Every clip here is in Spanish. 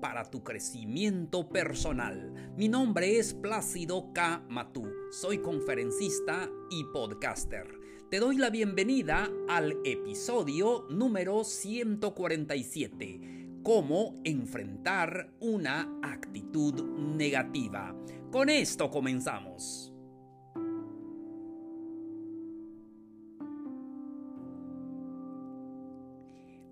para tu crecimiento personal. Mi nombre es Plácido K. Matú, soy conferencista y podcaster. Te doy la bienvenida al episodio número 147, cómo enfrentar una actitud negativa. Con esto comenzamos.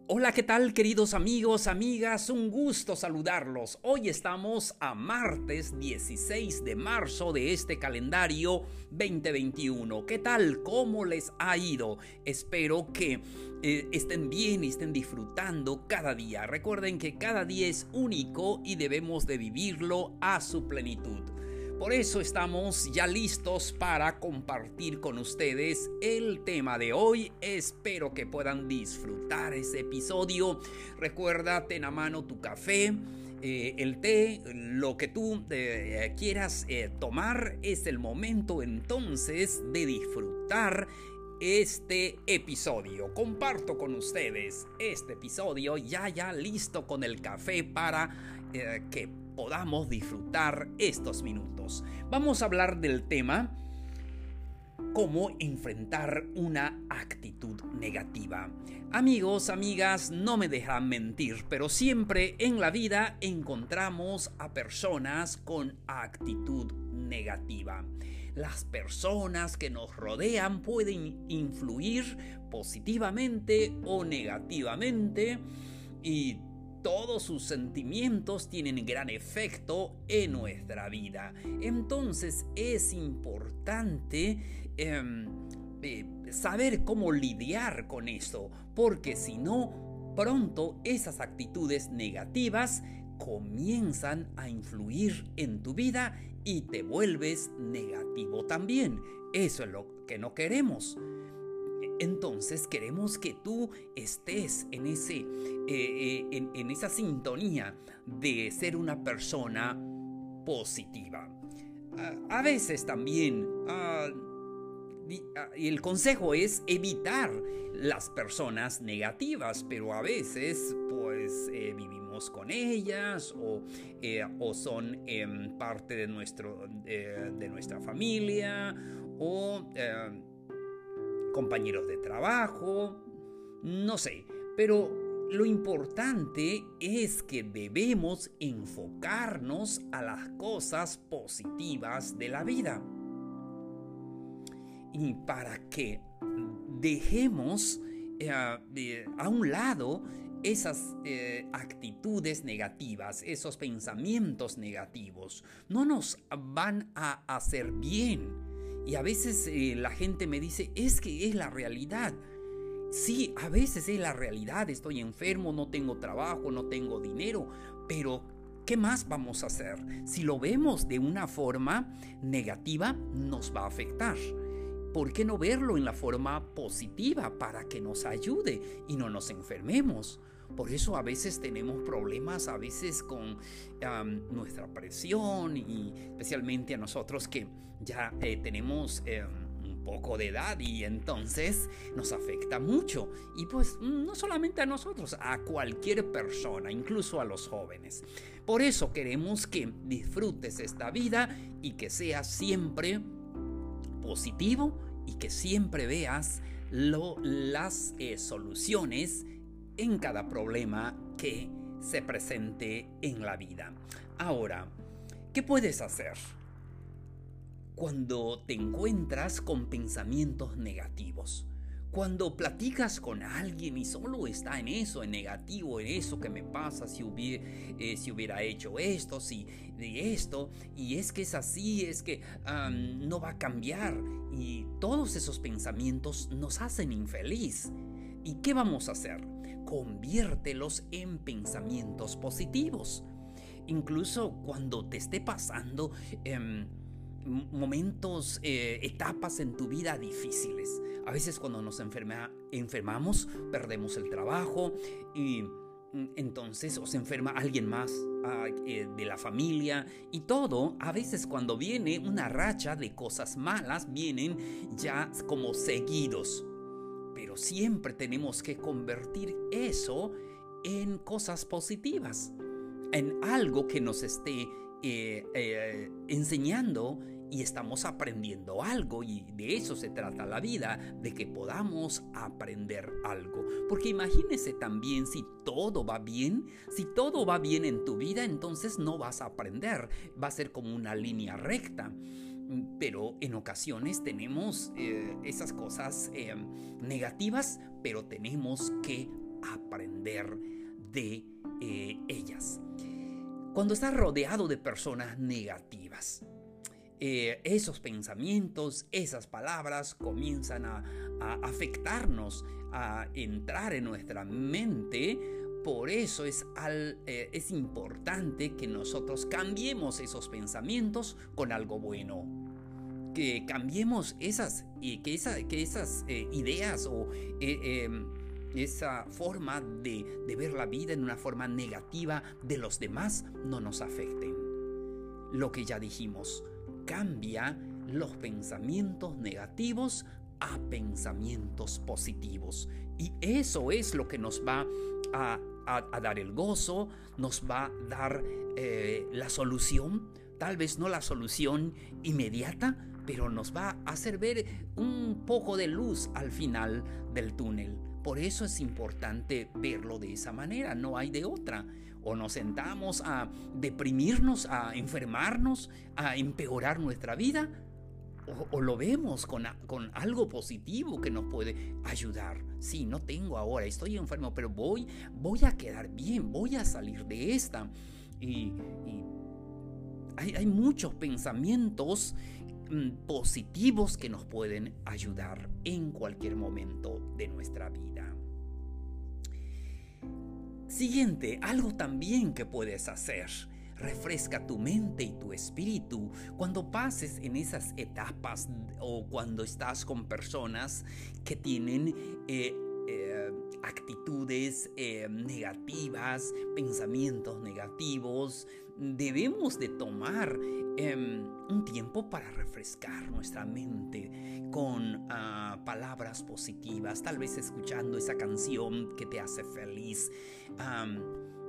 Hola, ¿qué tal queridos amigos, amigas? Un gusto saludarlos. Hoy estamos a martes 16 de marzo de este calendario 2021. ¿Qué tal? ¿Cómo les ha ido? Espero que eh, estén bien y estén disfrutando cada día. Recuerden que cada día es único y debemos de vivirlo a su plenitud. Por eso estamos ya listos para compartir con ustedes el tema de hoy. Espero que puedan disfrutar ese episodio. Recuerda, ten a mano tu café. Eh, el té, lo que tú eh, quieras eh, tomar, es el momento entonces de disfrutar este episodio. Comparto con ustedes este episodio ya ya listo con el café para que podamos disfrutar estos minutos. Vamos a hablar del tema cómo enfrentar una actitud negativa. Amigos, amigas, no me dejan mentir, pero siempre en la vida encontramos a personas con actitud negativa. Las personas que nos rodean pueden influir positivamente o negativamente y todos sus sentimientos tienen gran efecto en nuestra vida. Entonces es importante em, eh, saber cómo lidiar con eso, porque si no, pronto esas actitudes negativas comienzan a influir en tu vida y te vuelves negativo también. Eso es lo que no queremos. Entonces queremos que tú estés en, ese, eh, eh, en, esa sintonía de ser una persona positiva. a veces también ah, ah, el consejo es evitar las personas negativas, pero a veces pues eh, vivimos con ellas o, o son em, parte de, nuestro, de nuestra familia o compañeros de trabajo, no sé, pero lo importante es que debemos enfocarnos a las cosas positivas de la vida. Y para que dejemos eh, a un lado esas eh, actitudes negativas, esos pensamientos negativos, no nos van a hacer bien y a veces eh, la gente me dice, es que es la realidad. Sí, a veces es la realidad, estoy enfermo, no tengo trabajo, no tengo dinero, pero ¿qué más vamos a hacer? Si lo vemos de una forma negativa, nos va a afectar. ¿Por qué no verlo en la forma positiva para que nos ayude y no nos enfermemos? Por eso a veces tenemos problemas, a veces con nuestra presión y especialmente a nosotros que ya eh, tenemos em, un poco de edad y entonces nos afecta mucho. Y pues no solamente a nosotros, a cualquier persona, incluso a los jóvenes. Por eso queremos que disfrutes esta vida y que seas siempre positivo y que siempre veas las eh, soluciones en cada problema que se presente en la vida. Ahora, ¿qué puedes hacer cuando te encuentras con pensamientos negativos? Cuando platicas con alguien y solo está en eso, en negativo, en eso que me pasa, si hubiera, eh, si hubiera hecho esto, si de esto, y es que es así, es que no va a cambiar, y todos esos pensamientos nos hacen infeliz. ¿Y qué vamos a hacer? Conviértelos en pensamientos positivos. Incluso cuando te esté pasando em, momentos, eh, etapas en tu vida difíciles. A veces cuando nos enferma, enfermamos, perdemos el trabajo y mm, entonces o se enferma alguien más ah, eh, de la familia y todo. A veces cuando viene una racha de cosas malas, vienen ya como seguidos. Pero siempre tenemos que convertir eso en cosas positivas, en algo que nos esté eh, enseñando y estamos aprendiendo algo y de eso se trata la vida, de que podamos aprender algo. Porque imagínese también si todo va bien, si todo va bien en tu vida, entonces no vas a aprender, va a ser como una línea recta. Pero en ocasiones tenemos eh, esas cosas eh, negativas, pero tenemos que aprender de eh, ellas. Cuando estás rodeado de personas negativas, esos pensamientos, esas palabras comienzan a, afectarnos, a entrar en nuestra mente. Por eso es, eh, es importante que nosotros cambiemos esos pensamientos con algo bueno. Que cambiemos esas, que, que esas eh, ideas o em, esa forma de, ver la vida en una forma negativa de los demás no nos afecten. Lo que ya dijimos, cambia los pensamientos negativos a pensamientos positivos. Y eso es lo que nos va a, dar el gozo, nos va a dar eh, la solución, tal vez no la solución inmediata, pero nos va a hacer ver un poco de luz al final del túnel. Por eso es importante verlo de esa manera, no hay de otra o nos sentamos a deprimirnos, a enfermarnos, a empeorar nuestra vida, o, lo vemos con, con, algo positivo que nos puede ayudar. Sí, no tengo ahora, estoy enfermo, pero voy, voy a quedar bien, voy a salir de esta. Y, hay, hay, muchos pensamientos positivos que nos pueden ayudar en cualquier momento de nuestra vida. Siguiente, algo también que puedes hacer. Refresca tu mente y tu espíritu cuando pases en esas etapas o cuando estás con personas que tienen eh, eh, actitudes eh, negativas, pensamientos negativos, debemos de tomar em, un tiempo para refrescar nuestra mente con ah, palabras positivas, tal vez escuchando esa canción que te hace feliz.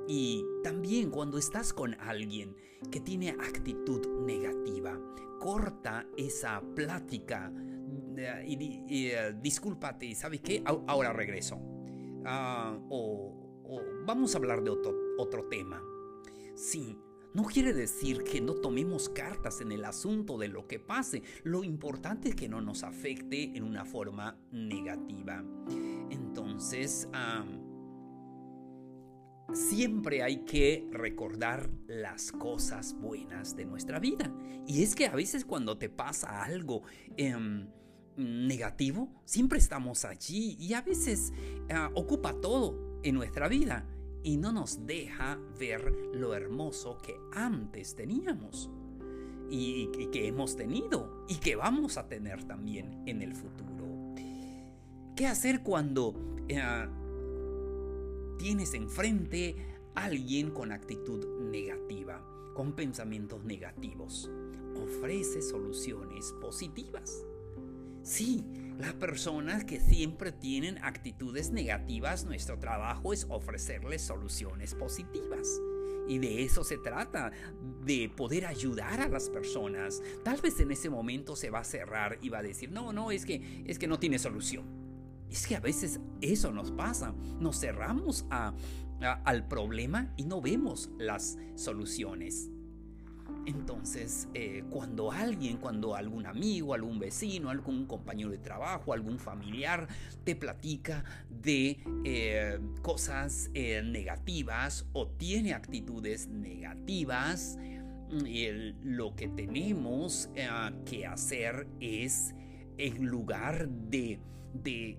y también cuando estás con alguien que tiene actitud negativa, corta esa plática y, eh, discúlpate, ¿sabes qué? Ahora regreso. Ah, o, vamos a hablar de otro, otro tema. Sí, no quiere decir que no tomemos cartas en el asunto de lo que pase. Lo importante es que no nos afecte en una forma negativa. Entonces, siempre hay que recordar las cosas buenas de nuestra vida. Y es que a veces cuando te pasa algo... Em, negativo, siempre estamos allí y a veces ah, ocupa todo en nuestra vida y no nos deja ver lo hermoso que antes teníamos y, que hemos tenido y que vamos a tener también en el futuro. ¿Qué hacer cuando eh, tienes enfrente a alguien con actitud negativa, con pensamientos negativos? Ofrece soluciones positivas. Sí, las personas que siempre tienen actitudes negativas, nuestro trabajo es ofrecerles soluciones positivas. Y de eso se trata, de poder ayudar a las personas. Tal vez en ese momento se va a cerrar y va a decir, no, no, es que, es que no tiene solución. Es que a veces eso nos pasa. Nos cerramos al problema y no vemos las soluciones. Entonces, eh, cuando alguien, cuando algún amigo, algún vecino, algún compañero de trabajo, algún familiar te platica de eh, cosas eh, negativas o tiene actitudes negativas, lo que tenemos que hacer es, en lugar de, de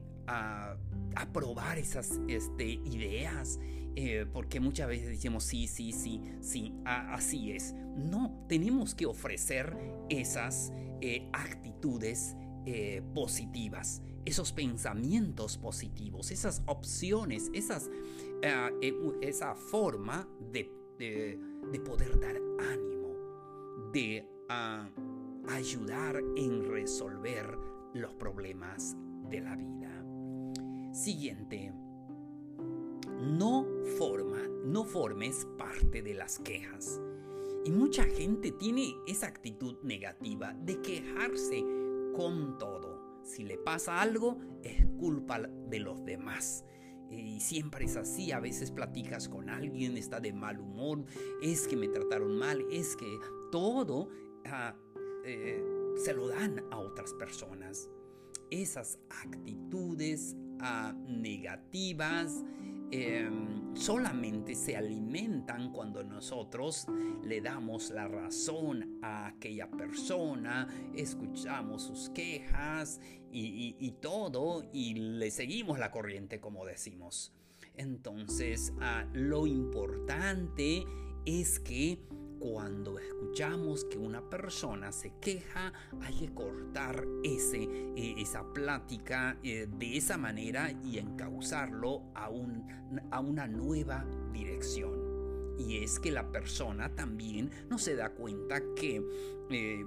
aprobar esas este, ideas, eh, porque muchas veces decimos sí, sí, sí, sí, así es. No, tenemos que ofrecer esas eh, actitudes eh, positivas, esos pensamientos positivos, esas opciones, esas, esa forma de, de, poder dar ánimo, de ah, ayudar en resolver los problemas de la vida. Siguiente no forma, no formes parte de las quejas. Y mucha gente tiene esa actitud negativa de quejarse con todo. Si le pasa algo, es culpa de los demás. Y siempre es así, a veces platicas con alguien, está de mal humor, es que me trataron mal, es que todo ah, eh, se lo dan a otras personas. Esas actitudes ah, negativas Em, solamente se alimentan cuando nosotros le damos la razón a aquella persona, escuchamos sus quejas y, todo y le seguimos la corriente como decimos. Entonces, ah, lo importante es que cuando escuchamos que una persona se queja, hay que cortar ese, eh, esa plática eh, de esa manera y encauzarlo a, un, a una nueva dirección. Y es que la persona también no se da cuenta que eh,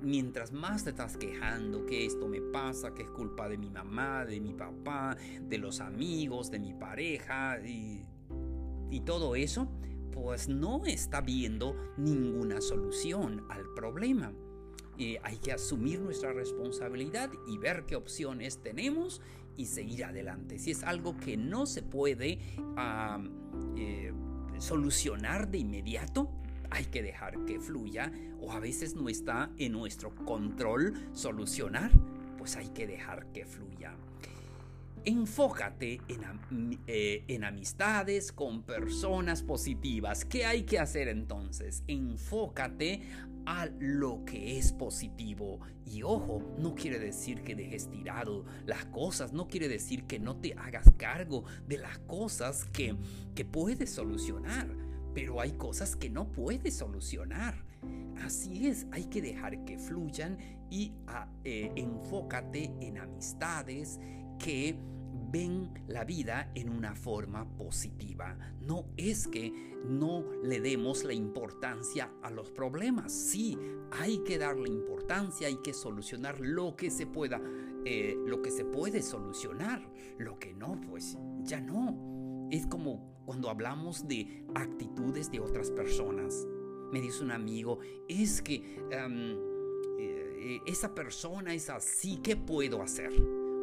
mientras más te estás quejando que esto me pasa, que es culpa de mi mamá, de mi papá, de los amigos, de mi pareja y, y todo eso, pues no está viendo ninguna solución al problema. hay que asumir nuestra responsabilidad y ver qué opciones tenemos y seguir adelante. Si es algo que no se puede eh, solucionar de inmediato, hay que dejar que fluya o a veces no está en nuestro control solucionar, pues hay que dejar que fluya. Enfócate eh, en, amistades con personas positivas. ¿Qué hay que hacer entonces? Enfócate a lo que es positivo. Y ojo, no quiere decir que dejes tirado las cosas, no quiere decir que no te hagas cargo de las cosas que, que puedes solucionar. Pero hay cosas que no puedes solucionar. Así es, hay que dejar que fluyan y ah, eh, enfócate en amistades que ven la vida en una forma positiva. No es que no le demos la importancia a los problemas. Sí, hay que darle importancia, hay que solucionar lo que se pueda, eh, lo que se puede solucionar. Lo que no, pues ya no. Es como cuando hablamos de actitudes de otras personas. Me dice un amigo, es que em, eh, esa persona es así, ¿qué puedo hacer?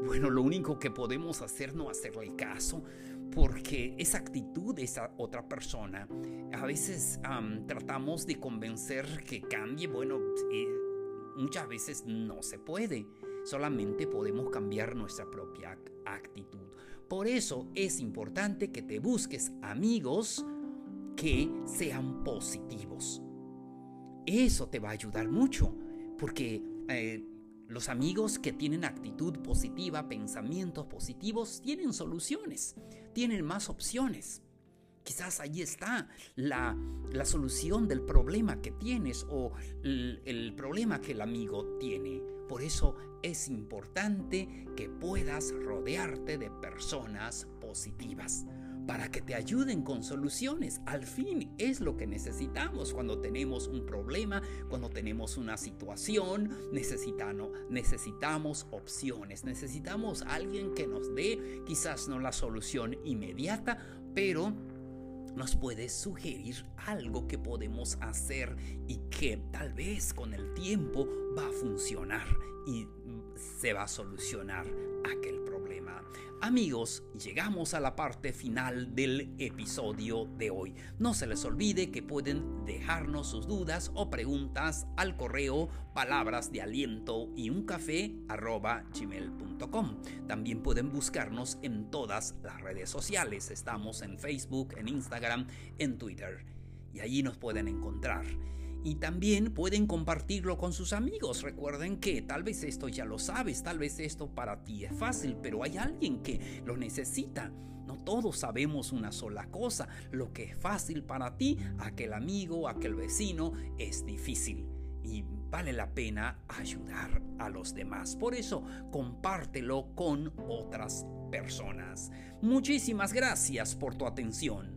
Bueno, lo único que podemos hacer no hacerle caso, porque esa actitud de esa otra persona, a veces tratamos de convencer que cambie, bueno, eh, muchas veces no se puede, solamente podemos cambiar nuestra propia actitud. Por eso es importante que te busques amigos que sean positivos. Eso te va a ayudar mucho, porque... Eh, los amigos que tienen actitud positiva, pensamientos positivos, tienen soluciones, tienen más opciones. Quizás ahí está la, solución del problema que tienes o el problema que el amigo tiene. Por eso es importante que puedas rodearte de personas positivas para que te ayuden con soluciones. Al fin es lo que necesitamos cuando tenemos un problema, cuando tenemos una situación, necesitamos, necesitamos opciones, necesitamos alguien que nos dé quizás no la solución inmediata, pero nos puede sugerir algo que podemos hacer y que tal vez con el tiempo va a funcionar y se va a solucionar aquel problema. Amigos, llegamos a la parte final del episodio de hoy. No se les olvide que pueden dejarnos sus dudas o preguntas al correo palabras de aliento y un café. También pueden buscarnos en todas las redes sociales. Estamos en Facebook, en Instagram, en Twitter. Y allí nos pueden encontrar. Y también pueden compartirlo con sus amigos. Recuerden que tal vez esto ya lo sabes, tal vez esto para ti es fácil, pero hay alguien que lo necesita. No todos sabemos una sola cosa. Lo que es fácil para ti, aquel amigo, aquel vecino, es difícil. Y vale la pena ayudar a los demás. Por eso, compártelo con otras personas. Muchísimas gracias por tu atención.